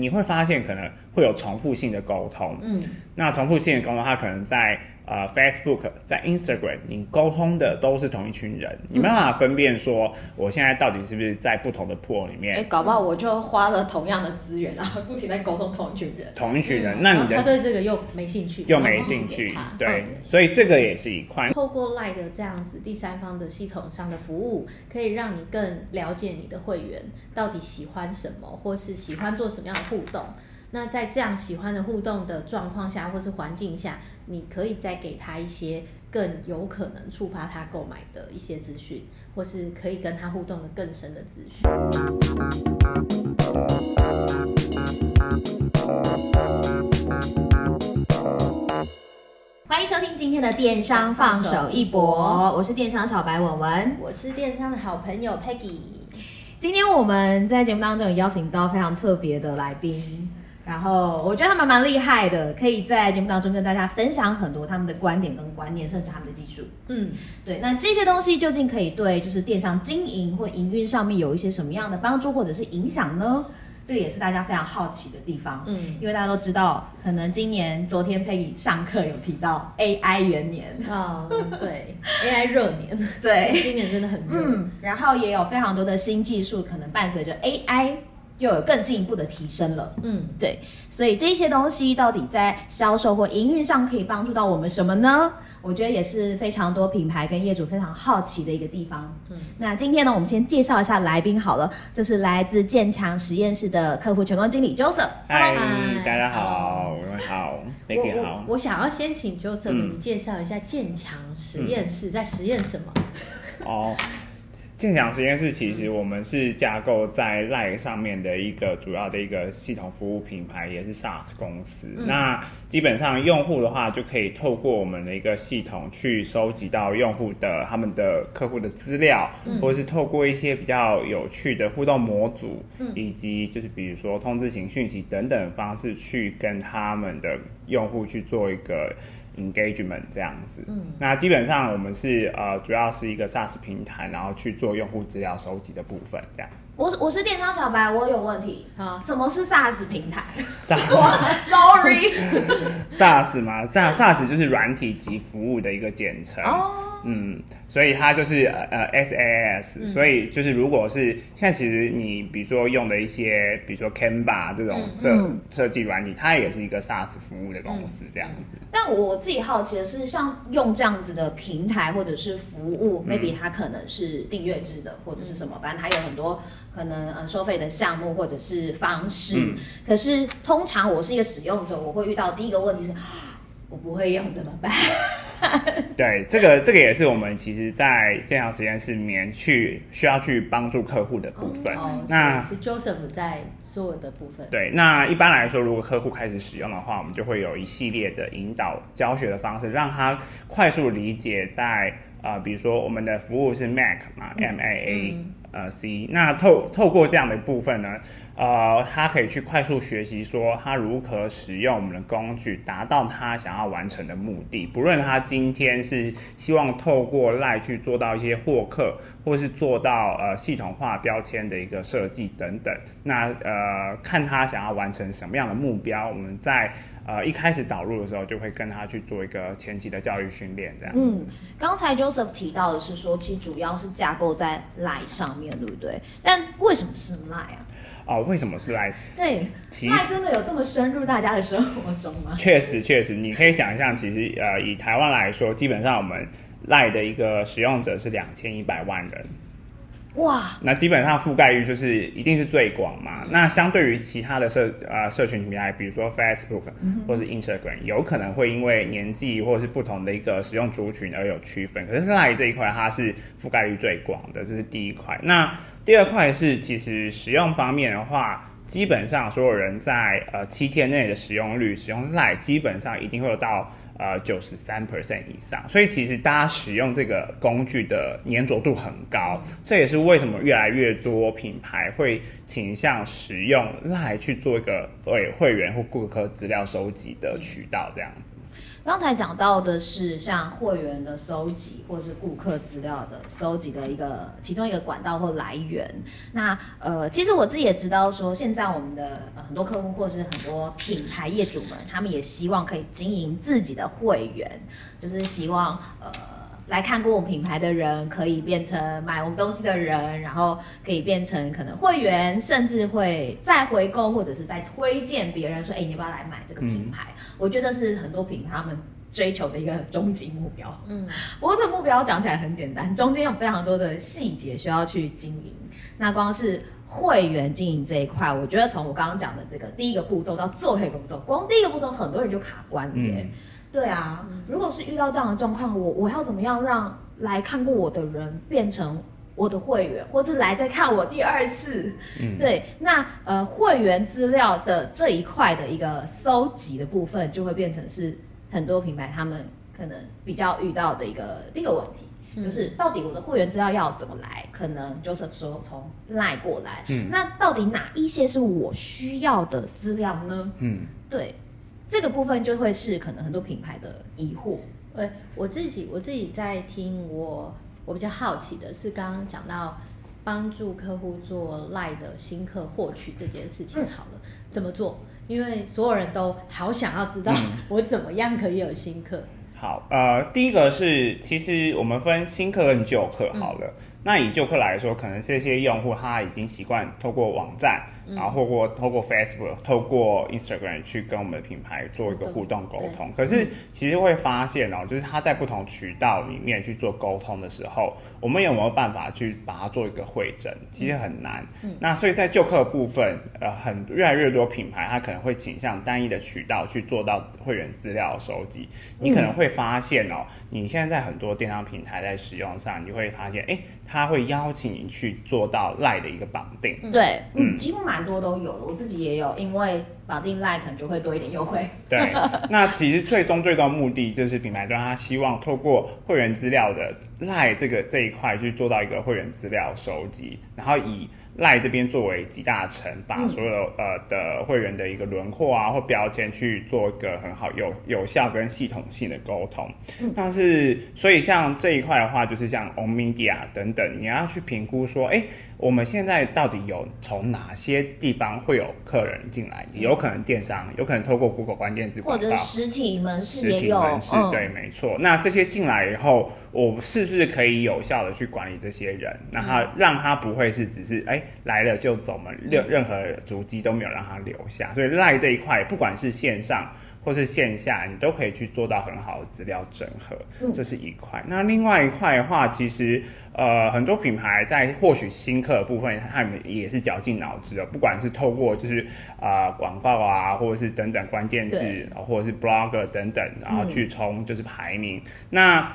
你会发现可能会有重复性的沟通。嗯，那重复性的沟通，它可能在。呃，Facebook 在 Instagram，你沟通的都是同一群人，嗯、你没办法分辨说我现在到底是不是在不同的 pool 里面。哎、欸，搞不好我就花了同样的资源，然后不停在沟通同一群人。同一群人，嗯、那你的他对这个又没兴趣，又没兴趣，对，对所以这个也是一块。透过 LINE 的这样子第三方的系统上的服务，可以让你更了解你的会员到底喜欢什么，或是喜欢做什么样的互动。那在这样喜欢的互动的状况下，或是环境下，你可以再给他一些更有可能触发他购买的一些资讯，或是可以跟他互动的更深的资讯。欢迎收听今天的电商放手一搏，我是电商小白文文，我是电商的好朋友 Peggy。今天我们在节目当中有邀请到非常特别的来宾。然后我觉得他们蛮厉害的，可以在节目当中跟大家分享很多他们的观点跟观念，甚至他们的技术。嗯，对。那这些东西究竟可以对就是电商经营或营运上面有一些什么样的帮助或者是影响呢？这个也是大家非常好奇的地方。嗯，因为大家都知道，可能今年昨天 Peggy 上课有提到 AI 元年啊，哦，对，AI 热年，对，今年真的很热。嗯，然后也有非常多的新技术可能伴随着 AI。又有更进一步的提升了，嗯，对，所以这些东西到底在销售或营运上可以帮助到我们什么呢？我觉得也是非常多品牌跟业主非常好奇的一个地方。嗯，那今天呢，我们先介绍一下来宾好了，这是来自建强实验室的客户成功经理 Joseph。嗨，大家好，我们好，Peggy 好。我想要先请 Joseph 你介绍一下建强实验室在实验什么？嗯、哦。建享实验室其实我们是架构在 LINE 上面的一个主要的一个系统服务品牌，也是 SaaS 公司。嗯、那基本上用户的话，就可以透过我们的一个系统去收集到用户的他们的客户的资料，嗯、或者是透过一些比较有趣的互动模组，嗯、以及就是比如说通知型讯息等等方式，去跟他们的用户去做一个。Engagement 这样子，嗯，那基本上我们是呃，主要是一个 SaaS 平台，然后去做用户资料收集的部分，这样。我我是电商小白，我有问题啊，什么是 SaaS 平台？哇，Sorry，SaaS 嘛？SaaS SaaS 就是软体及服务的一个简称。哦。嗯，所以它就是呃 SaaS，嗯、所以就是如果是现在其实你比如说用的一些，比如说 Canva 这种设设计软体，它也是一个 SaaS 服务的公司这样子。但我自己好奇的是，像用这样子的平台或者是服务、嗯、，maybe 它可能是订阅制的或者是什么，反正它有很多可能呃收费的项目或者是方式。嗯、可是通常我是一个使用者，我会遇到第一个问题是，我不会用怎么办？对，这个这个也是我们其实，在这样实验室里面去需要去帮助客户的部分。哦，那是 Joseph 在做的部分。对，那一般来说，如果客户开始使用的话，我们就会有一系列的引导教学的方式，让他快速理解在。啊、呃，比如说我们的服务是 Mac 嘛，M A A，呃 C，那透透过这样的部分呢，呃，他可以去快速学习说他如何使用我们的工具，达到他想要完成的目的。不论他今天是希望透过 LINE 去做到一些获客，或是做到呃系统化标签的一个设计等等，那呃看他想要完成什么样的目标，我们在。呃，一开始导入的时候，就会跟他去做一个前期的教育训练，这样子。嗯，刚才 Joseph 提到的是说，其实主要是架构在 LINE 上面，对不对？但为什么是 LINE 啊？哦，为什么是 LINE？对，其实 LINE 真的有这么深入大家的生活中吗？确实，确实，你可以想象，其实呃，以台湾来说，基本上我们 LINE 的一个使用者是两千一百万人。哇，那基本上覆盖率就是一定是最广嘛。那相对于其他的社呃社群平台，比如说 Facebook 或是 Instagram，有可能会因为年纪或者是不同的一个使用族群而有区分。可是 LINE 这一块它是覆盖率最广的，这是第一块。那第二块是其实使用方面的话，基本上所有人在呃七天内的使用率，使用 LINE 基本上一定会有到。呃，九十三 percent 以上，所以其实大家使用这个工具的粘着度很高，这也是为什么越来越多品牌会倾向使用赖去做一个对会员或顾客资料收集的渠道这样子。刚才讲到的是像会员的搜集，或者是顾客资料的搜集的一个其中一个管道或来源。那呃，其实我自己也知道说，现在我们的、很多客户或者是很多品牌业主们，他们也希望可以经营自己的会员，就是希望呃。来看过我们品牌的人，可以变成买我们东西的人，然后可以变成可能会员，甚至会再回购，或者是再推荐别人说：“哎，你要不要来买这个品牌？”嗯、我觉得这是很多品牌他们追求的一个 终极目标。嗯，不过这个目标讲起来很简单，中间有非常多的细节需要去经营。那光是会员经营这一块，我觉得从我刚刚讲的这个第一个步骤到最后一个步骤，光第一个步骤很多人就卡关了。嗯对啊，如果是遇到这样的状况，我我要怎么样让来看过我的人变成我的会员，或是来再看我第二次？嗯，对，那呃会员资料的这一块的一个搜集的部分，就会变成是很多品牌他们可能比较遇到的一个第一个问题，嗯、就是到底我的会员资料要怎么来？可能 Joseph 说从 LINE 过来，嗯，那到底哪一些是我需要的资料呢？嗯，对。这个部分就会是可能很多品牌的疑惑。呃，我自己我自己在听我我比较好奇的是，刚刚讲到帮助客户做 LINE 的新客获取这件事情，好了，嗯、怎么做？因为所有人都好想要知道 我怎么样可以有新客。嗯、好，呃，第一个是其实我们分新客跟旧客好了。嗯、那以旧客来说，可能这些用户他已经习惯透过网站。然后透过透过 Facebook、透过 Instagram 去跟我们的品牌做一个互动沟通。可是其实会发现哦，就是他在不同渠道里面去做沟通的时候，我们有没有办法去把它做一个会诊？其实很难。那所以在旧客部分，呃，很越来越多品牌，它可能会倾向单一的渠道去做到会员资料收集。你可能会发现哦，你现在在很多电商平台在使用上，你会发现，哎，他会邀请你去做到 LINE 的一个绑定。对，嗯，几乎蛮。多都有，我自己也有，因为绑定 LINE 可能就会多一点优惠。对，那其实最终最终目的就是品牌端他希望透过会员资料的 LINE 这个这一块去做到一个会员资料收集，然后以。赖这边作为集大成，把所有的呃的会员的一个轮廓啊或标签去做一个很好有有效跟系统性的沟通。但是所以像这一块的话，就是像 On Media 等等，你要去评估说，哎，我们现在到底有从哪些地方会有客人进来？有可能电商，有可能透过 Google 关键字广告，或者实体门市也有。实体门市，嗯、对，没错。那这些进来以后。我是不是可以有效的去管理这些人，然后让他不会是只是哎来了就走嘛，任任何足迹都没有让他留下。所以 LINE 这一块，不管是线上或是线下，你都可以去做到很好的资料整合，这是一块。那另外一块的话，其实呃很多品牌在获取新客的部分，他们也是绞尽脑汁的，不管是透过就是啊、呃、广告啊，或者是等等关键字，或者是 blogger 等等，然后去冲就是排名。那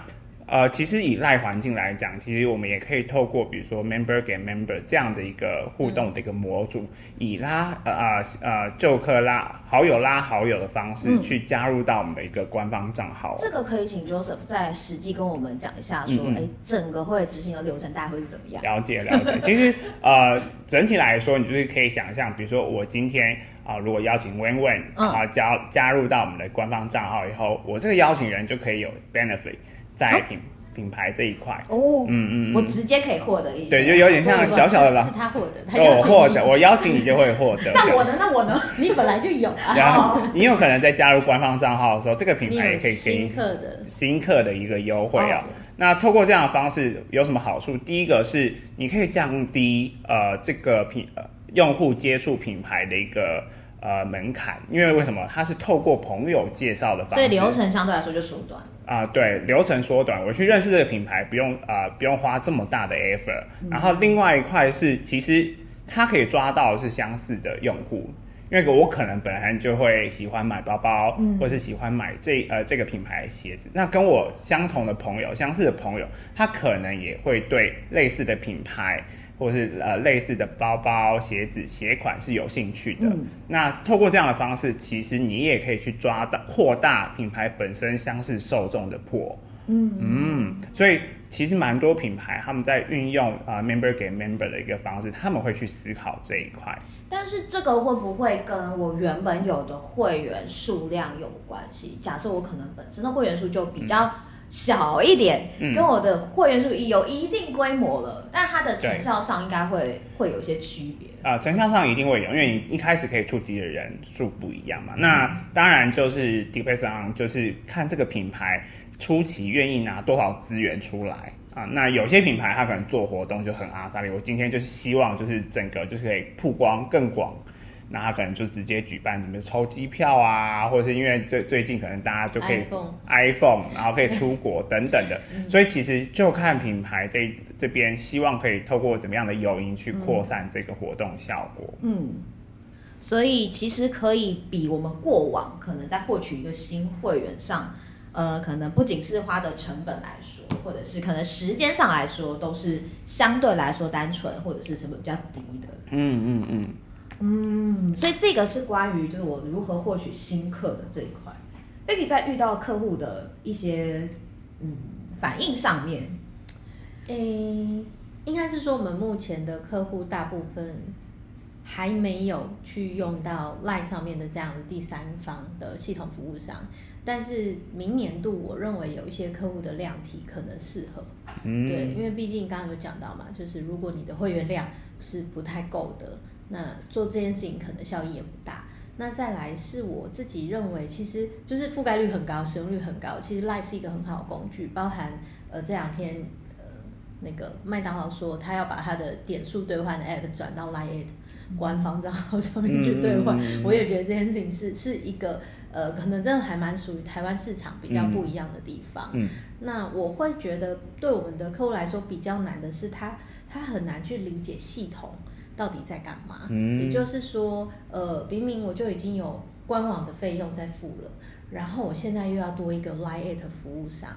呃，其实以赖环境来讲，其实我们也可以透过比如说 member 给 member 这样的一个互动的一个模组，嗯、以拉呃呃呃旧客拉好友拉好友的方式去加入到我们的一个官方账号。这个可以请 Joseph 再实际跟我们讲一下说，说哎、嗯，整个会执行的流程大概会是怎么样？了解了解。其实呃，整体来说，你就是可以想象，比如说我今天啊、呃，如果邀请 Wen Wen 啊加加入到我们的官方账号以后，我这个邀请人就可以有 benefit。在品品牌这一块哦，嗯嗯，我直接可以获得一对，就有点像小小的啦，是他获得，他我获得，我邀请你就会获得。那我呢？那我呢？你本来就有啊。然后你有可能在加入官方账号的时候，这个品牌也可以给你新客的新客的一个优惠啊。那透过这样的方式有什么好处？第一个是你可以降低呃这个品呃用户接触品牌的一个。呃，门槛，因为为什么？它是透过朋友介绍的方式，所以流程相对来说就缩短啊、呃。对，流程缩短，我去认识这个品牌不用啊、呃，不用花这么大的 effort。然后另外一块是，其实它可以抓到的是相似的用户，因为我可能本来就会喜欢买包包，嗯、或是喜欢买这呃这个品牌的鞋子。那跟我相同的朋友、相似的朋友，他可能也会对类似的品牌。或是呃类似的包包、鞋子、鞋款是有兴趣的。嗯、那透过这样的方式，其实你也可以去抓到扩大品牌本身相似受众的破。嗯嗯，所以。其实蛮多品牌他们在运用啊、呃、member 给 member 的一个方式，他们会去思考这一块。但是这个会不会跟我原本有的会员数量有关系？假设我可能本身的会员数就比较小一点，嗯、跟我的会员数有一定规模了，但它的成效上应该会会有一些区别。啊、呃，成效上一定会有，因为你一开始可以触及的人数不一样嘛。那当然就是 on，就是看这个品牌初期愿意拿多少资源出来啊。那有些品牌它可能做活动就很阿萨利，我今天就是希望就是整个就是可以曝光更广。那他可能就直接举办什么抽机票啊，或者是因为最最近可能大家就可以 iPhone, iPhone 然后可以出国等等的，所以其实就看品牌这这边希望可以透过怎么样的诱因去扩散这个活动效果。嗯，所以其实可以比我们过往可能在获取一个新会员上，呃，可能不仅是花的成本来说，或者是可能时间上来说，都是相对来说单纯或者是成本比较低的。嗯嗯嗯。嗯嗯，所以这个是关于就是我如何获取新客的这一块。Becky 在遇到客户的一些嗯反应上面，诶、欸，应该是说我们目前的客户大部分还没有去用到 LINE 上面的这样的第三方的系统服务商，但是明年度我认为有一些客户的量体可能适合。嗯，对，因为毕竟刚刚有讲到嘛，就是如果你的会员量是不太够的。那做这件事情可能效益也不大。那再来是我自己认为，其实就是覆盖率很高，使用率很高。其实 LINE 是一个很好的工具，包含呃这两天呃那个麦当劳说他要把他的点数兑换的 App 转到 LINE 官方账号上面去兑换，嗯、我也觉得这件事情是是一个呃可能真的还蛮属于台湾市场比较不一样的地方。嗯嗯、那我会觉得对我们的客户来说比较难的是他他很难去理解系统。到底在干嘛？嗯、也就是说，呃，明明我就已经有官网的费用在付了，然后我现在又要多一个 LINE@ 服务商，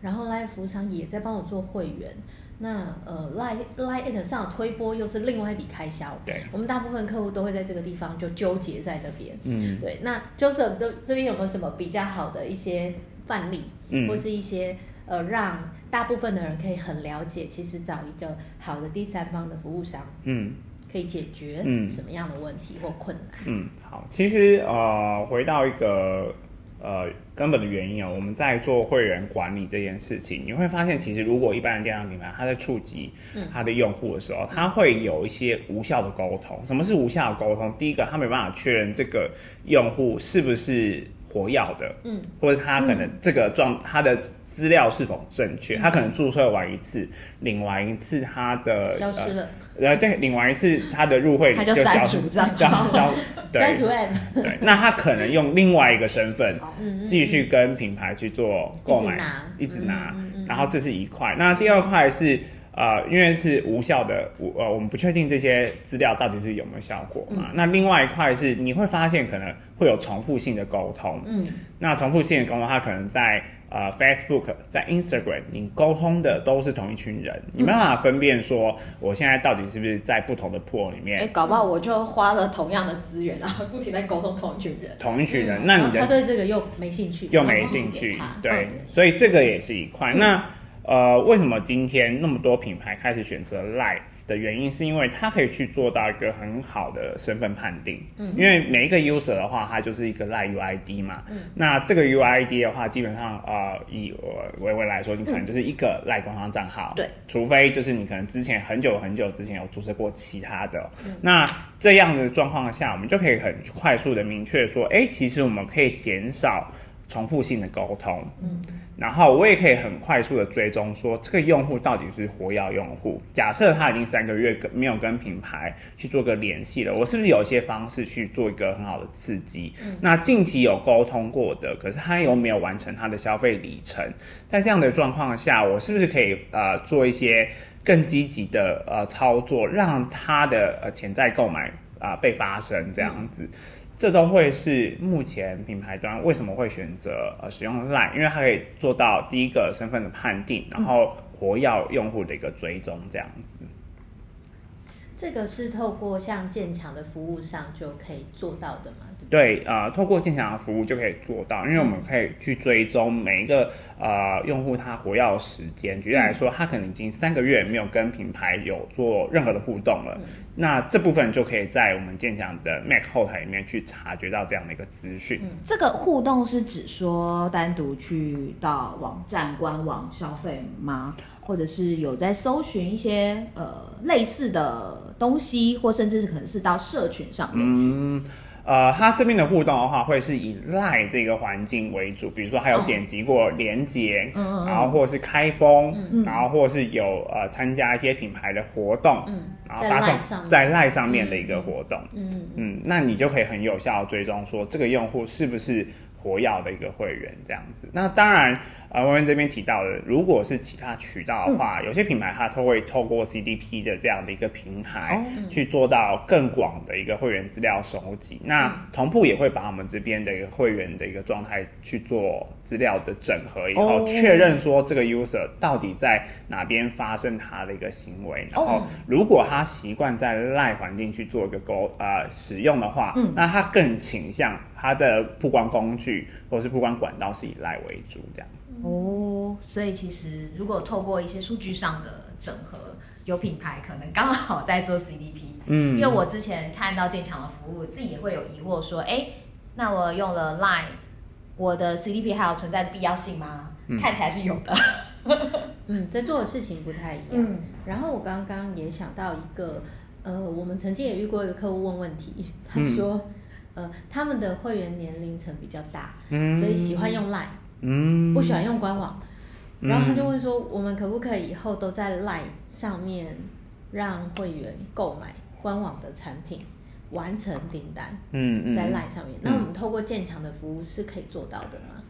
然后 LINE 服务商也在帮我做会员，那呃 LINE LINE@ 上的推播又是另外一笔开销。对，我们大部分客户都会在这个地方就纠结在那边。嗯，对。那 Joseph 这这边有没有什么比较好的一些范例，嗯、或是一些呃让大部分的人可以很了解，其实找一个好的第三方的服务商，嗯。可以解决什么样的问题或困难？嗯，嗯，好，其实呃，回到一个呃根本的原因啊，我们在做会员管理这件事情，你会发现，其实如果一般的电商品牌，它在触及它的用户的时候，它会有一些无效的沟通。什么是无效的沟通？第一个，他没办法确认这个用户是不是活跃的，嗯，或者他可能这个状他的。资料是否正确？他可能注册完一次，领完一次他的消失了。呃，对，领完一次他的入会，他就删除这样，消 删除 app。对，那他可能用另外一个身份继续跟品牌去做购买，一直拿。然后这是一块。那第二块是呃，因为是无效的，我呃，我们不确定这些资料到底是有没有效果嘛。那另外一块是你会发现可能会有重复性的沟通。嗯，那重复性的沟通，它可能在。呃，Facebook 在 Instagram，你沟通的都是同一群人，嗯、你没办法分辨说我现在到底是不是在不同的 pool 里面。哎、欸，搞不好我就花了同样的资源，然后不停在沟通同一群人。同一群人，嗯、那你的他对这个又没兴趣，又没兴趣，对，所以这个也是一块。嗯、那呃，为什么今天那么多品牌开始选择 LINE？的原因是因为它可以去做到一个很好的身份判定，嗯，因为每一个 user 的话，它就是一个 LINE UID 嘛，嗯，那这个 UID 的话，基本上呃，以我微微来说，你可能就是一个 LINE 官方账号，对，除非就是你可能之前很久很久之前有注册过其他的，嗯，那这样的状况下，我们就可以很快速的明确说，哎，其实我们可以减少。重复性的沟通，嗯，然后我也可以很快速的追踪说这个用户到底是活跃用户。假设他已经三个月跟没有跟品牌去做个联系了，我是不是有一些方式去做一个很好的刺激？嗯，那近期有沟通过的，可是他又没有完成他的消费里程，在这样的状况下，我是不是可以呃做一些更积极的呃操作，让他的呃潜在购买啊、呃、被发生这样子？嗯这都会是目前品牌端为什么会选择呃使用 LINE，因为它可以做到第一个身份的判定，然后活跃用户的一个追踪这样子。这个是透过像建强的服务上就可以做到的嘛，对对，呃，透过建强的服务就可以做到，因为我们可以去追踪每一个呃用户他活跃的时间。举例来说，他可能已经三个月没有跟品牌有做任何的互动了，嗯、那这部分就可以在我们建强的 Mac 后台里面去察觉到这样的一个资讯。嗯、这个互动是指说单独去到网站官网消费吗？或者是有在搜寻一些呃类似的东西，或甚至是可能是到社群上面。嗯，呃，它这边的互动的话，会是以 LINE 这个环境为主，比如说还有点击过连接，嗯，然后或者是开封，嗯，然后或者是有呃参加一些品牌的活动，嗯，然后发送在 LINE 上面的一个活动，嗯嗯，嗯，那你就可以很有效的追踪说这个用户是不是活跃的一个会员这样子。那当然。呃，文文这边提到的，如果是其他渠道的话，嗯、有些品牌它都会透过 CDP 的这样的一个平台，去做到更广的一个会员资料收集。嗯、那同步也会把我们这边的一个会员的一个状态去做资料的整合，以后确认说这个 user 到底在哪边发生他的一个行为。然后，如果他习惯在 LINE 环境去做一个沟呃使用的话，嗯、那他更倾向他的曝光工具或是曝光管道是以 LINE 为主这样。哦，所以其实如果透过一些数据上的整合，有品牌可能刚好在做 CDP，嗯，因为我之前看到建强的服务，自己也会有疑惑说，哎，那我用了 Line，我的 CDP 还有存在的必要性吗？嗯、看起来是有的，嗯，在做的事情不太一样。嗯、然后我刚刚也想到一个，呃，我们曾经也遇过一个客户问问题，他说，嗯、呃，他们的会员年龄层比较大，嗯，所以喜欢用 Line。嗯，不喜欢用官网，然后他就问说，我们可不可以以后都在 LINE 上面让会员购买官网的产品，完成订单？嗯，在 LINE 上面，那我们透过建强的服务是可以做到的吗？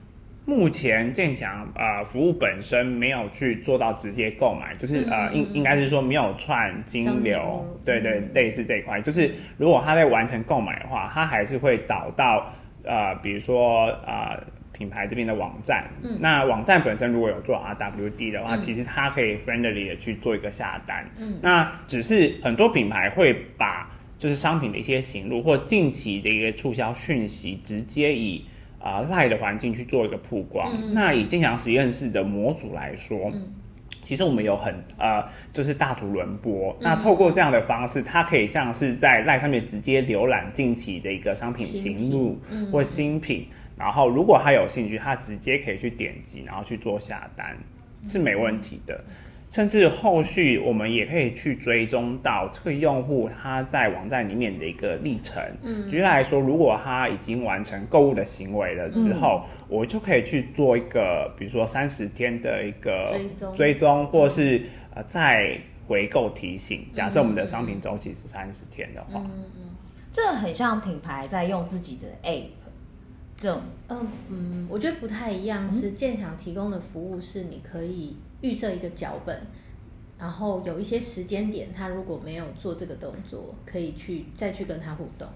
目前建强呃服务本身没有去做到直接购买，就是呃应应该是说没有串金流，对对，类似这一块，就是如果他在完成购买的话，他还是会导到呃比如说呃。品牌这边的网站，嗯、那网站本身如果有做 RWD 的话，嗯、其实它可以 friendly 的去做一个下单。嗯，那只是很多品牌会把就是商品的一些行路或近期的一个促销讯息，直接以啊、呃、LINE 的环境去做一个曝光。嗯、那以建强实验室的模组来说，嗯、其实我们有很呃就是大图轮播。嗯、那透过这样的方式，它可以像是在 LINE 上面直接浏览近期的一个商品行录或新品。然后，如果他有兴趣，他直接可以去点击，然后去做下单，是没问题的。甚至后续我们也可以去追踪到这个用户他在网站里面的一个历程。嗯，举例来说，如果他已经完成购物的行为了之后，嗯、我就可以去做一个，比如说三十天的一个追踪，追踪或是呃再回购提醒。假设我们的商品周期是三十天的话，嗯嗯，这很像品牌在用自己的 App。这种嗯嗯，我觉得不太一样，是建强提供的服务是你可以预设一个脚本，然后有一些时间点，他如果没有做这个动作，可以去再去跟他互动。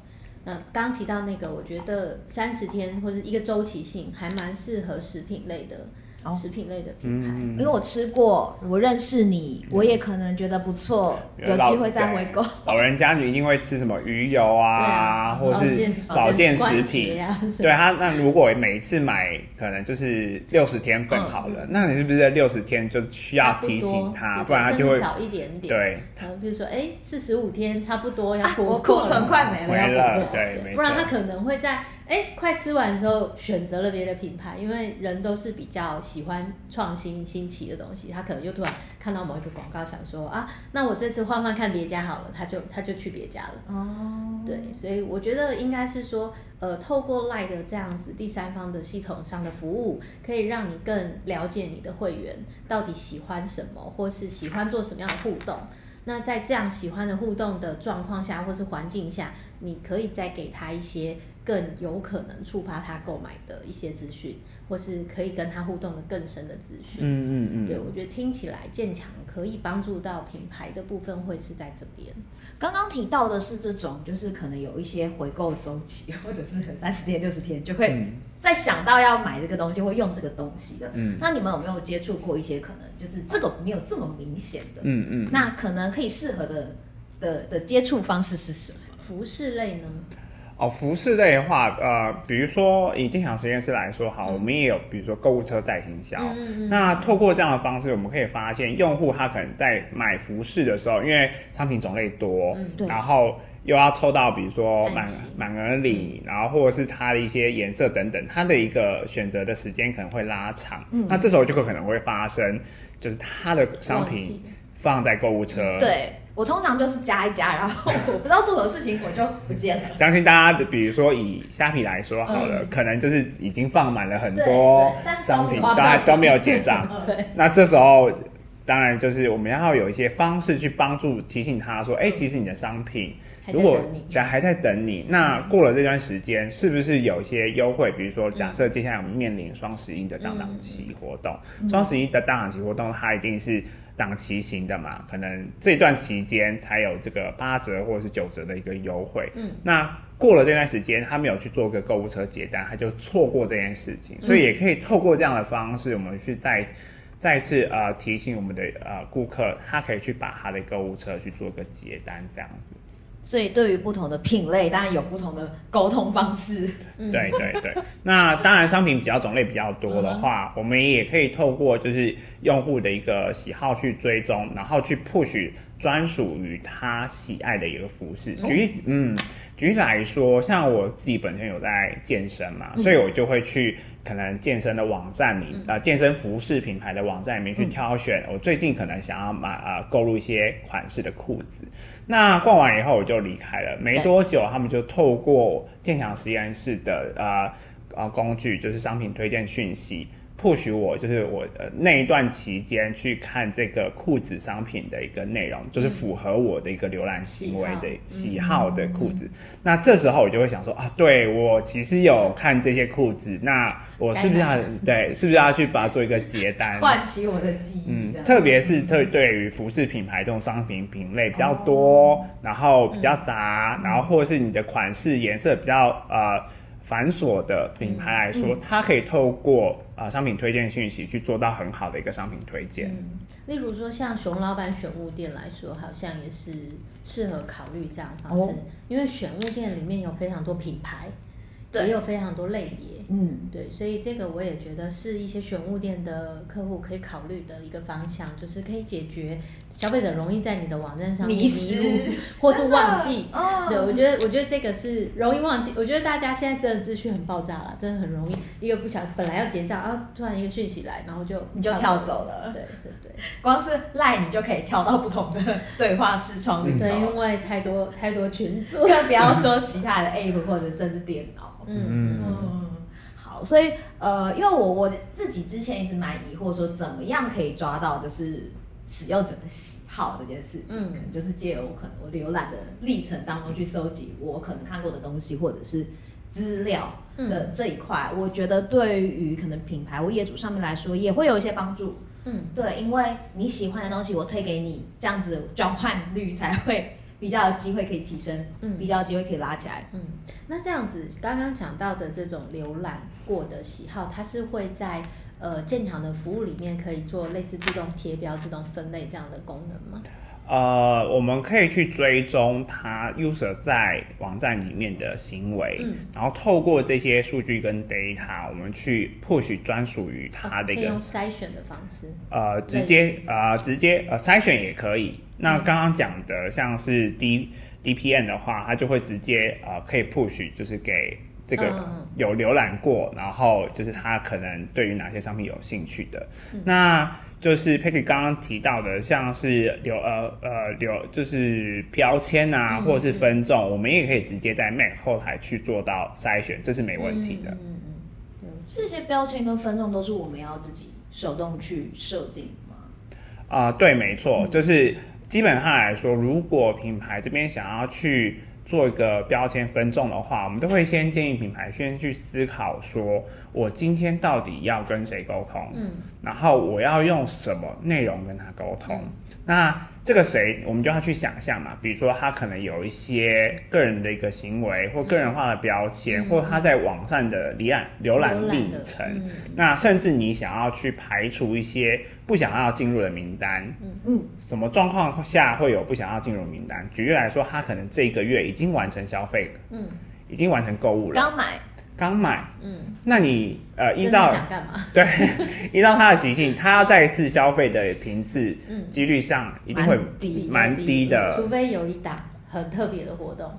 那刚提到那个，我觉得三十天或者一个周期性还蛮适合食品类的。食品类的品牌，因为我吃过，我认识你，我也可能觉得不错，有机会再回购。老人家你一定会吃什么鱼油啊，或是保健食品。对他，那如果每一次买，可能就是六十天份好了，那你是不是在六十天就需要提醒他，不然他就会早一点点。对，可能比如说，哎，四十五天差不多要过，库存快没了，没了，对，不然他可能会在。哎，快吃完的时候选择了别的品牌，因为人都是比较喜欢创新新奇的东西，他可能就突然看到某一个广告，想说啊，那我这次换换看别家好了，他就他就去别家了。哦，对，所以我觉得应该是说，呃，透过 LINE 的这样子第三方的系统上的服务，可以让你更了解你的会员到底喜欢什么，或是喜欢做什么样的互动。那在这样喜欢的互动的状况下，或是环境下，你可以再给他一些。更有可能触发他购买的一些资讯，或是可以跟他互动的更深的资讯。嗯嗯嗯，对，我觉得听起来建强可以帮助到品牌的部分会是在这边。刚刚提到的是这种，就是可能有一些回购周期，或者是三十天、六十天就会再想到要买这个东西或用这个东西的。嗯，那你们有没有接触过一些可能就是这个没有这么明显的？嗯嗯，那可能可以适合的的的接触方式是什么？服饰类呢？哦，服饰类的话，呃，比如说以健祥实验室来说，好，嗯、我们也有，比如说购物车再行销。嗯嗯，那透过这样的方式，我们可以发现，用户他可能在买服饰的时候，因为商品种类多，嗯、然后又要抽到，比如说满满额礼，然后或者是它的一些颜色等等，它的一个选择的时间可能会拉长。嗯，那这时候就可能会发生，就是它的商品放在购物车。对。我通常就是加一加，然后我不知道做什么事情，我就不见了。相信大家的，比如说以虾皮来说好了，嗯、可能就是已经放满了很多商品，大家都没有结账。对，那这时候当然就是我们要有一些方式去帮助提醒他说，哎、欸，其实你的商品如果还还在等你，那过了这段时间是不是有一些优惠？比如说，假设接下来我们面临双十一的档档期活动，双十一的档档期活动，它一定是。档期型的嘛，可能这段期间才有这个八折或者是九折的一个优惠。嗯，那过了这段时间，他没有去做个购物车结单，他就错过这件事情。所以也可以透过这样的方式，我们去再再次呃提醒我们的呃顾客，他可以去把他的购物车去做个结单，这样子。所以，对于不同的品类，当然有不同的沟通方式。对对对，那当然商品比较种类比较多的话，我们也可以透过就是用户的一个喜好去追踪，然后去 push 专属于他喜爱的一个服饰。举例，嗯，举例来说，像我自己本身有在健身嘛，所以我就会去。可能健身的网站里啊、呃，健身服饰品牌的网站里面去挑选。我最近可能想要买啊，购入一些款式的裤子。那逛完以后我就离开了。没多久，他们就透过健祥实验室的啊啊工具，就是商品推荐讯息。或许我就是我呃那一段期间去看这个裤子商品的一个内容，就是符合我的一个浏览行为的喜好的裤子。那这时候我就会想说啊，对，我其实有看这些裤子，那我是不是要对，是不是要去把它做一个结单，唤起我的记忆？嗯，特别是特对于服饰品牌这种商品品类比较多，然后比较杂，然后或者是你的款式颜色比较呃。繁琐的品牌来说，它可以透过啊、呃、商品推荐讯息去做到很好的一个商品推荐。嗯，例如说像熊老板选物店来说，好像也是适合考虑这样的方式，哦、因为选物店里面有非常多品牌。对也有非常多类别，嗯，对，所以这个我也觉得是一些选物店的客户可以考虑的一个方向，就是可以解决消费者容易在你的网站上迷失或是忘记。哦，对，我觉得我觉得这个是容易忘记。我觉得大家现在真的资讯很爆炸了，真的很容易一个不小心本来要结账，啊，突然一个讯息来，然后就你就跳走了。对对对，光是赖你就可以跳到不同的对话视窗里头。对，因为太多太多群组，更不要说其他的 app 或者甚至电脑。嗯嗯，好，所以呃，因为我我自己之前一直蛮疑惑，说怎么样可以抓到就是使用者的喜好这件事情，嗯，可能就是借由我可能我浏览的历程当中去收集我可能看过的东西或者是资料的这一块，嗯，我觉得对于可能品牌或业主上面来说也会有一些帮助，嗯，对，因为你喜欢的东西我推给你，这样子转换率才会。比较有机会可以提升，嗯，比较有机会可以拉起来，嗯，那这样子刚刚讲到的这种浏览过的喜好，它是会在呃建行的服务里面可以做类似自动贴标、自动分类这样的功能吗？呃，我们可以去追踪他 user 在网站里面的行为，嗯，然后透过这些数据跟 data，我们去 push 专属于他的一个、哦、用筛选的方式，呃，直接呃直接呃筛选也可以。那刚刚讲的像是 D D P N 的话，它就会直接呃可以 push，就是给这个有浏览过，然后就是他可能对于哪些商品有兴趣的，嗯、那。就是 Peggy 刚刚提到的，像是留呃呃留就是标签啊，嗯、或者是分众，嗯、我们也可以直接在 Mac 后台去做到筛选，这是没问题的。嗯嗯，嗯，这些标签跟分众都是我们要自己手动去设定吗？啊、呃，对，没错，嗯、就是基本上来说，如果品牌这边想要去。做一个标签分众的话，我们都会先建议品牌先去思考，说我今天到底要跟谁沟通，嗯，然后我要用什么内容跟他沟通，嗯、那。这个谁，我们就要去想象嘛。比如说，他可能有一些个人的一个行为，或个人化的标签，嗯、或他在网站的浏览浏览历程。嗯、那甚至你想要去排除一些不想要进入的名单。嗯嗯。什么状况下会有不想要进入名单？举例来说，他可能这一个月已经完成消费了。嗯。已经完成购物了，刚买，刚买，嗯，那你呃依照讲干嘛？对，依照他的习性，他要再一次消费的频次，嗯，几率上一定会蛮低，蛮低的，除非有一档很特别的活动。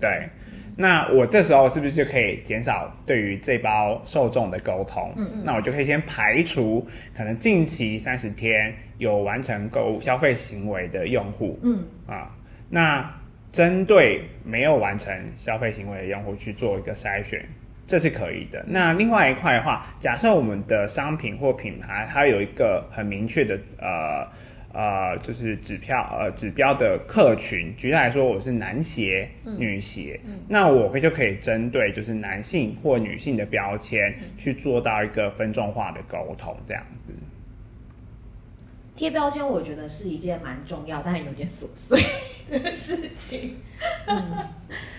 对，那我这时候是不是就可以减少对于这包受众的沟通？嗯嗯，那我就可以先排除可能近期三十天有完成购物消费行为的用户，嗯。啊，那针对没有完成消费行为的用户去做一个筛选，这是可以的。那另外一块的话，假设我们的商品或品牌它有一个很明确的呃。呃，就是指标呃指标的客群，举例来说，我是男鞋、嗯、女鞋，嗯、那我就可以针对就是男性或女性的标签，嗯、去做到一个分众化的沟通，这样子。贴标签，我觉得是一件蛮重要，但有点琐碎 的事情。嗯，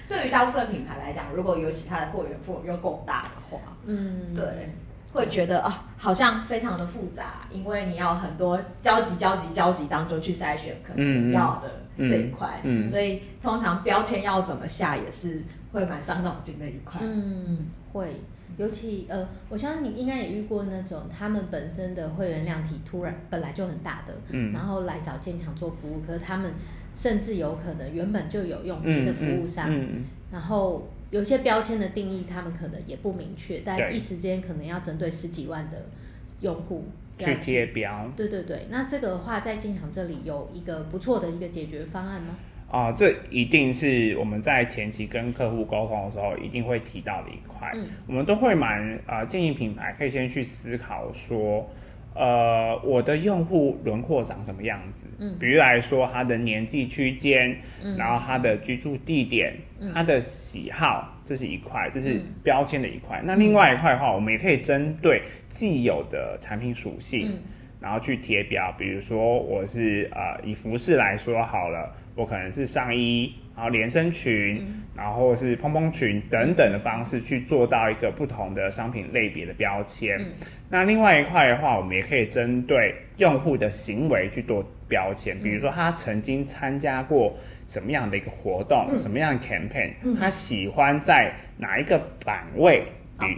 对于大部分品牌来讲，如果有其他的货源，货又够大的话，嗯，对。会觉得啊，好像非常的复杂，因为你要很多交集、交集、交集当中去筛选可能要的这一块，嗯、所以通常标签要怎么下也是会蛮伤脑筋的一块。嗯，会，尤其呃，我相信你应该也遇过那种他们本身的会员量体突然本来就很大的，嗯、然后来找建强做服务，可是他们甚至有可能原本就有用别的服务商，嗯嗯、然后。有些标签的定义，他们可能也不明确，但一时间可能要针对十几万的用户去贴标。对对对，那这个的话，在建强这里有一个不错的一个解决方案吗？啊、呃，这一定是我们在前期跟客户沟通的时候一定会提到的一块。嗯，我们都会蛮啊、呃、建议品牌可以先去思考说。呃，我的用户轮廓长什么样子？嗯，比如来说，他的年纪区间，嗯，然后他的居住地点，嗯，他的喜好，这是一块，这是标签的一块。嗯，那另外一块的话，我们也可以针对既有的产品属性，嗯，然后去贴标。比如说，我是呃，以服饰来说好了，我可能是上衣。然后连身裙，嗯、然后是蓬蓬裙等等的方式去做到一个不同的商品类别的标签。嗯、那另外一块的话，我们也可以针对用户的行为去做标签，比如说他曾经参加过什么样的一个活动，嗯、什么样的 campaign，、嗯、他喜欢在哪一个版位与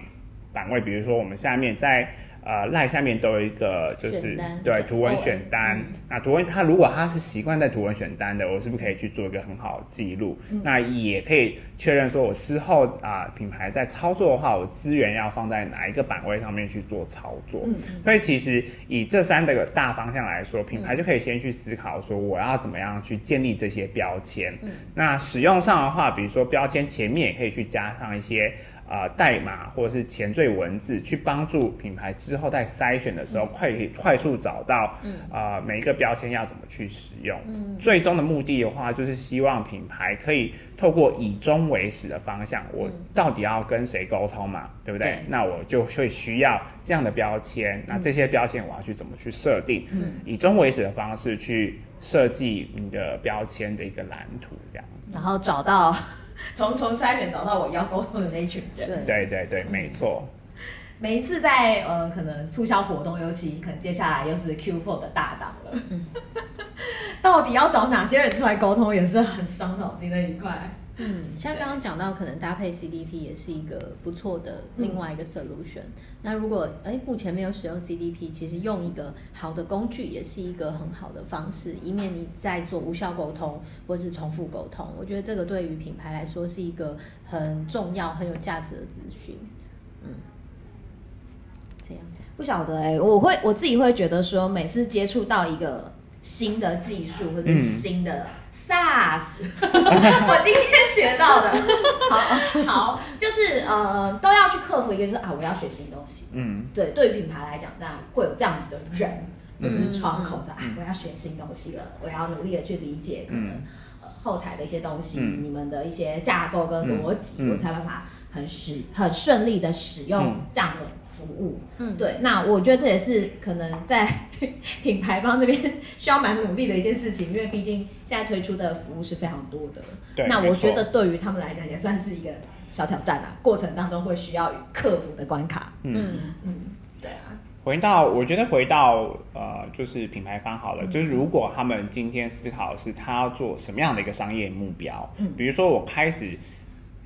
版位，比如说我们下面在。呃，赖下面都有一个，就是对图文选单。嗯、那图文他如果他是习惯在图文选单的，我是不是可以去做一个很好的记录？嗯、那也可以确认说，我之后啊、呃，品牌在操作的话，我资源要放在哪一个版位上面去做操作？嗯、所以其实以这三个大方向来说，品牌就可以先去思考说，我要怎么样去建立这些标签。嗯、那使用上的话，比如说标签前面也可以去加上一些。呃，代码或者是前缀文字，去帮助品牌之后在筛选的时候，快快速找到，嗯，呃，每一个标签要怎么去使用。嗯，最终的目的的话，就是希望品牌可以透过以终为始的方向，我到底要跟谁沟通嘛，对不对？对，那我就会需要这样的标签。那这些标签我要去怎么去设定？嗯，以终为始的方式去设计你的标签的一个蓝图，这样。然后找到。重重筛选找到我要沟通的那一群人。对对对，没错。每一次在呃可能促销活动，尤其可能接下来又是 Q4 的大档了，嗯、到底要找哪些人出来沟通，也是很伤脑筋的一块。嗯，像刚刚讲到，可能搭配 CDP 也是一个不错的另外一个 solution。嗯、那如果哎目前没有使用 CDP，其实用一个好的工具也是一个很好的方式，以免你在做无效沟通或是重复沟通。我觉得这个对于品牌来说是一个很重要、很有价值的资讯。嗯，这样不晓得哎、欸，我会我自己会觉得说，每次接触到一个新的技术或者是新的。嗯。SaaS，我今天学到的，好。好就是呃都要去克服一个，就是啊我要学新东西，嗯，对，对于品牌来讲，那会有这样子的人，或者是窗口上，我要学新东西了，我要努力的去理解可能呃后台的一些东西，你们的一些架构跟逻辑，我才办法很使很顺利的使用这样的。服务，嗯，对，那我觉得这也是可能在 品牌方这边 需要蛮努力的一件事情，因为毕竟现在推出的服务是非常多的。对，那我觉得对于他们来讲也算是一个小挑战啊，过程当中会需要克服的关卡。嗯嗯，对啊。回到，我觉得回到呃，就是品牌方好了，嗯、就是如果他们今天思考的是他要做什么样的一个商业目标，嗯，比如说我开始。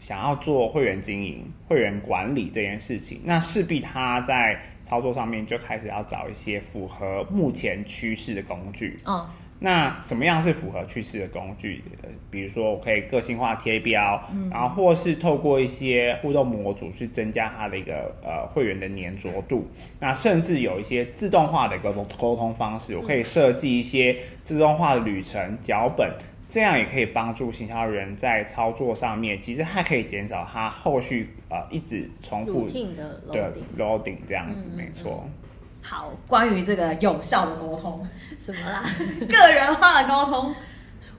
想要做会员经营、会员管理这件事情，那势必他在操作上面就开始要找一些符合目前趋势的工具。嗯。那什么样是符合趋势的工具？比如说，我可以个性化贴标，嗯、然后或是透过一些互动模组去增加它的一个呃会员的粘着度。那甚至有一些自动化的沟通沟通方式，我可以设计一些自动化的旅程脚本，这样也可以帮助行销人在操作上面，其实还可以减少他后续呃一直重复的 loading 这样子，嗯、没错。好，关于这个有效的沟通，什么啦？个人化的沟通，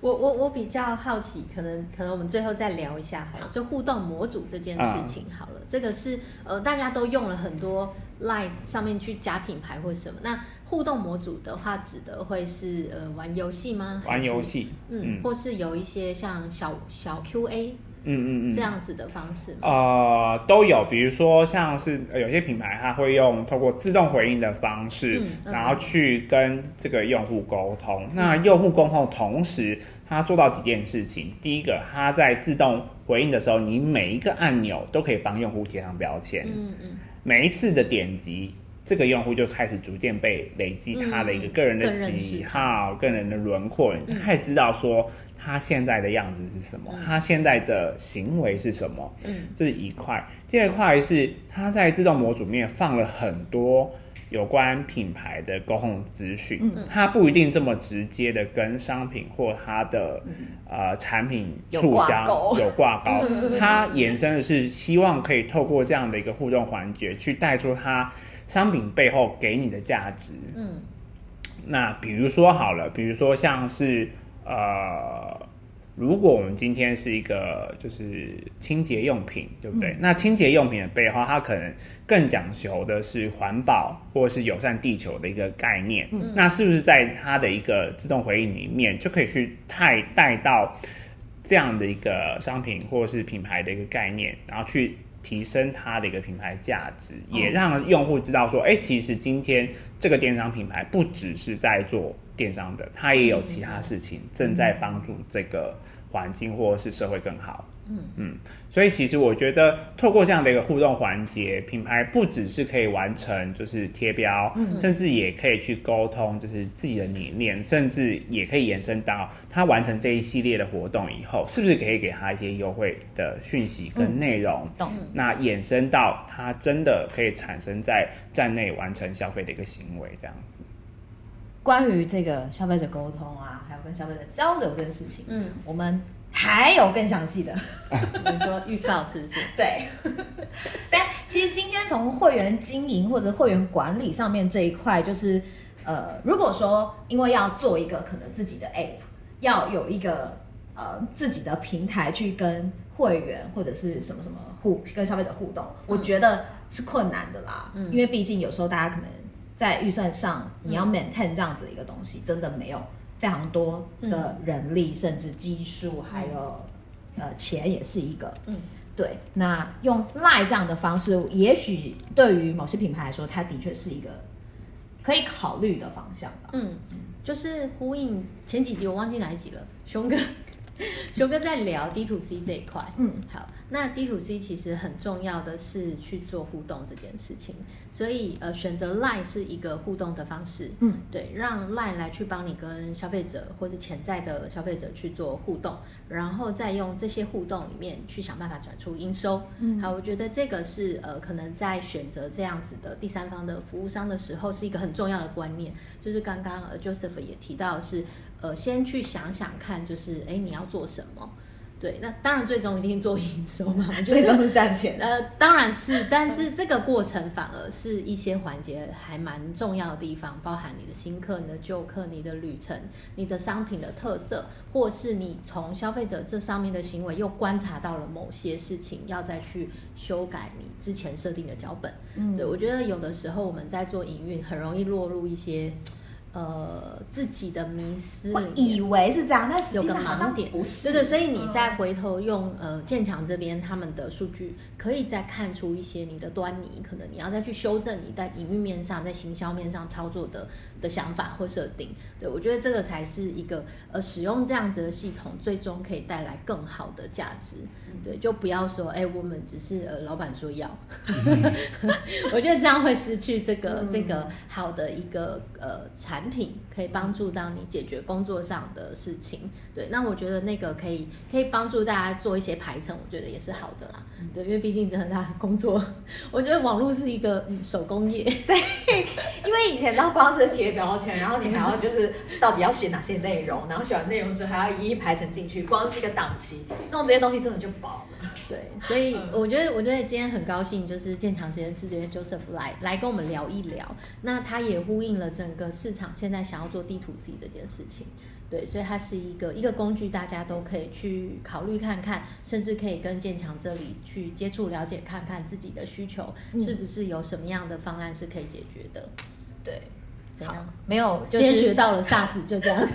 我我我比较好奇，可能可能我们最后再聊一下好了，就互动模组这件事情好了。嗯、这个是呃大家都用了很多 Line 上面去加品牌或什么，那互动模组的话，指的会是呃玩游戏吗？玩游戏，嗯，嗯或是有一些像小小 QA。嗯嗯嗯，这样子的方式吗？呃，都有，比如说像是有些品牌，它会用透过自动回应的方式，嗯、然后去跟这个用户沟通。嗯、那用户沟通同时，它做到几件事情。第一个，它在自动回应的时候，你每一个按钮都可以帮用户贴上标签。嗯嗯，每一次的点击，这个用户就开始逐渐被累积他的一个个人的喜好、个人的轮廓，你就开始知道说。他现在的样子是什么？嗯、他现在的行为是什么？嗯，这是一块。第二块是他在自动模组面放了很多有关品牌的沟通资讯。嗯，他不一定这么直接的跟商品或它的、嗯、呃产品促销有挂钩。它延伸的是希望可以透过这样的一个互动环节，去带出它商品背后给你的价值。嗯，那比如说好了，比如说像是。呃，如果我们今天是一个就是清洁用品，对不对？嗯、那清洁用品的背后，它可能更讲求的是环保或是友善地球的一个概念。嗯、那是不是在它的一个自动回应里面，就可以去带带到这样的一个商品或是品牌的一个概念，然后去提升它的一个品牌价值，也让用户知道说，哎、欸，其实今天这个电商品牌不只是在做。电商的，它也有其他事情正在帮助这个环境或者是社会更好。嗯嗯，所以其实我觉得透过这样的一个互动环节，品牌不只是可以完成就是贴标，嗯、甚至也可以去沟通，就是自己的理念，甚至也可以延伸到他完成这一系列的活动以后，是不是可以给他一些优惠的讯息跟内容？懂、嗯。那衍生到他真的可以产生在站内完成消费的一个行为，这样子。关于这个消费者沟通啊，还有跟消费者交流这件事情，嗯，我们还有更详细的，你说预告是不是？对。但其实今天从会员经营或者会员管理上面这一块，就是呃，如果说因为要做一个可能自己的 app，要有一个呃自己的平台去跟会员或者是什么什么互跟消费者互动，嗯、我觉得是困难的啦，嗯，因为毕竟有时候大家可能。在预算上，你要 maintain 这样子的一个东西，嗯、真的没有非常多的人力，嗯、甚至技术，还有、嗯、呃钱也是一个。嗯，对。那用这样的方式，也许对于某些品牌来说，它的确是一个可以考虑的方向吧。嗯，就是呼应前几集，我忘记哪一集了，熊哥。熊哥在聊 D to C 这一块，嗯，好，那 D to C 其实很重要的是去做互动这件事情，所以呃，选择 Line 是一个互动的方式，嗯，对，让 Line 来去帮你跟消费者或是潜在的消费者去做互动，然后再用这些互动里面去想办法转出应收，嗯，好，我觉得这个是呃，可能在选择这样子的第三方的服务商的时候，是一个很重要的观念，就是刚刚呃 Joseph 也提到是。呃，先去想想看，就是哎，你要做什么？对，那当然最终一定做营收嘛，最终是赚钱。呃，当然是，但是这个过程反而是一些环节还蛮重要的地方，包含你的新客、你的旧客、你的旅程、你的商品的特色，或是你从消费者这上面的行为又观察到了某些事情，要再去修改你之前设定的脚本。嗯，对，我觉得有的时候我们在做营运，很容易落入一些。呃自己的迷思，以为是这样，但实际上好像点不是。对对，所以你再回头用呃建强这边他们的数据，可以再看出一些你的端倪，可能你要再去修正你在营运面上、在行销面上操作的的想法或设定。对，我觉得这个才是一个呃使用这样子的系统，最终可以带来更好的价值。对，就不要说哎，我们只是呃老板说要，我觉得这样会失去这个、嗯、这个好的一个呃产品，可以帮助到你解决工作上的事情。对，那我觉得那个可以可以帮助大家做一些排程，我觉得也是好的啦。对，因为毕竟真的大家工作，我觉得网络是一个、嗯、手工业。对，因为以前当光是贴标签，然后你还要就是到底要写哪些内容，然后写完内容之后还要一一排成进去，光是一个档期，弄这些东西真的就饱了。对，所以我觉得我觉得今天很高兴，就是建强实验室这边 Joseph 来来跟我们聊一聊，那他也呼应了整个市场现在想要做 D to C 这件事情。对，所以它是一个一个工具，大家都可以去考虑看看，甚至可以跟建强这里去接触了解，看看自己的需求是不是有什么样的方案是可以解决的。对，怎样？没有，就是、今天学到了 SARS，就这样。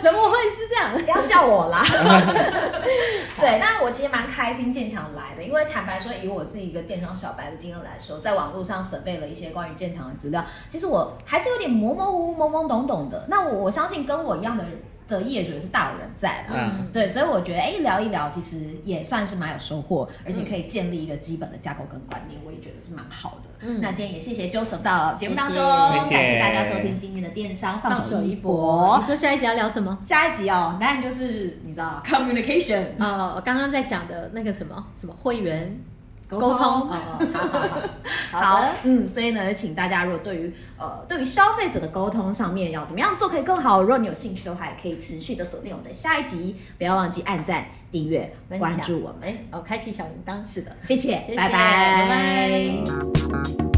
怎么会是这样？不要笑我啦。对，那我其实蛮开心建强来的，因为坦白说，以我自己一个电商小白的经验来说，在网络上准备了一些关于建强的资料，其实我还是有点模模糊糊、懵懵懂懂的。那我我相信跟我一样的人。的业主也是大有人在嘛，嗯，对，所以我觉得哎，聊一聊其实也算是蛮有收获，而且可以建立一个基本的架构跟观念，我也觉得是蛮好的。嗯，那今天也谢谢 Joseph 到节目当中，谢谢，感谢大家收听今天的电商放手一搏。你说下一集要聊什么？下一集哦，当然就是你知道 communication，哦，我刚刚在讲的那个什么什么会员。沟通，好好好，好，嗯，所以呢，请大家如果对于呃对于消费者的沟通上面要怎么样做可以更好，如果你有兴趣的话，也可以持续的锁定我们的下一集，不要忘记按赞、订阅、关注我们，哦，开启小铃铛，是的，谢谢，谢谢拜拜，拜拜。